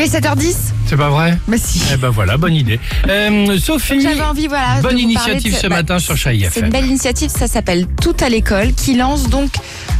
Il est 7h10 C'est pas vrai Bah si. Eh ben voilà, bonne idée. Euh, Sophie, J'avais envie, voilà. de bonne vous parler initiative de- ce bah, matin sur Chai C'est une FM. belle initiative, ça s'appelle Tout à l'école, qui lance donc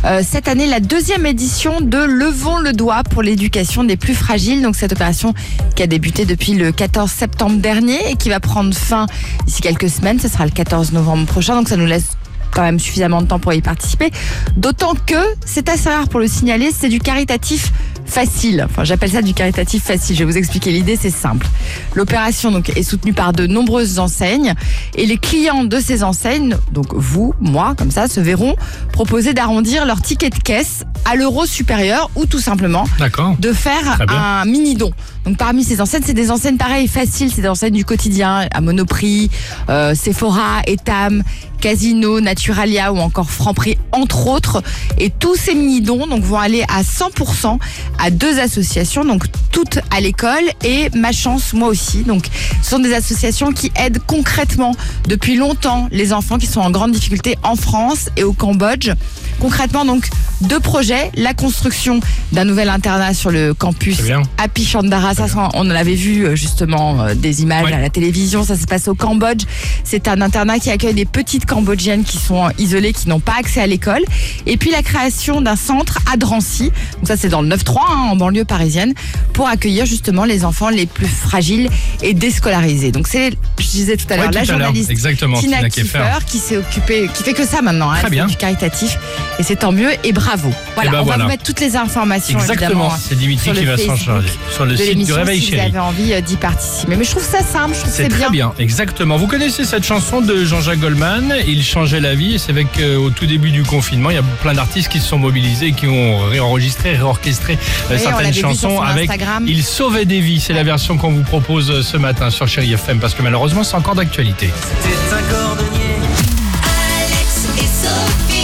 euh, cette année la deuxième édition de Levons le doigt pour l'éducation des plus fragiles. Donc cette opération qui a débuté depuis le 14 septembre dernier et qui va prendre fin d'ici quelques semaines. Ce sera le 14 novembre prochain, donc ça nous laisse quand même suffisamment de temps pour y participer. D'autant que c'est assez rare pour le signaler, c'est du caritatif facile. J'appelle ça du caritatif facile. Je vais vous expliquer l'idée, c'est simple. L'opération donc est soutenue par de nombreuses enseignes et les clients de ces enseignes, donc vous, moi, comme ça, se verront proposer d'arrondir leur ticket de caisse à l'euro supérieur ou tout simplement de faire un mini don. Donc parmi ces enseignes, c'est des enseignes pareilles faciles, c'est des enseignes du quotidien, à Monoprix, euh, Sephora, Etam, Casino, Naturalia ou encore Franprix entre autres. Et tous ces mini dons donc vont aller à 100% à deux associations, donc toutes à l'école et ma chance moi aussi. Donc ce sont des associations qui aident concrètement depuis longtemps les enfants qui sont en grande difficulté en France et au Cambodge. Concrètement donc deux projets, la construction d'un nouvel internat sur le campus à Pichandara, ça, on en avait vu euh, justement euh, des images Ouais. à la télévision, ça se passe au Cambodge. C'est un internat qui accueille des petites Cambodgiennes qui sont isolées, qui n'ont pas accès à l'école. Et puis la création d'un centre à Drancy, donc ça c'est dans le 9-3 hein, en banlieue parisienne, pour accueillir justement les enfants les plus fragiles et déscolarisés. Donc c'est, je disais tout à l'heure, Ouais, la journaliste Exactement, Tina, Tina Kiefer, qui s'est occupée, qui fait que ça maintenant, hein, Très bien. du caritatif, et c'est tant mieux et bravo. Voilà, ben on va vous mettre toutes les informations Exactement, évidemment, c'est Dimitri qui va s'en charger. Sur le de site du Réveil si vous avez envie euh, d'y participer. Mais je trouve ça simple, je trouve que C'est c'est très bien. bien. exactement. Vous connaissez cette chanson de Jean-Jacques Goldman Il changeait la vie. Et c'est avec euh, au tout début du confinement, il y a plein d'artistes qui se sont mobilisés et qui ont réenregistré, réorchestré euh, Oui, certaines chansons son avec Instagram. Il sauvait des vies. C'est la version qu'on vous propose euh, ce matin sur Chéri FM parce que malheureusement c'est encore d'actualité. Alex et Sophie.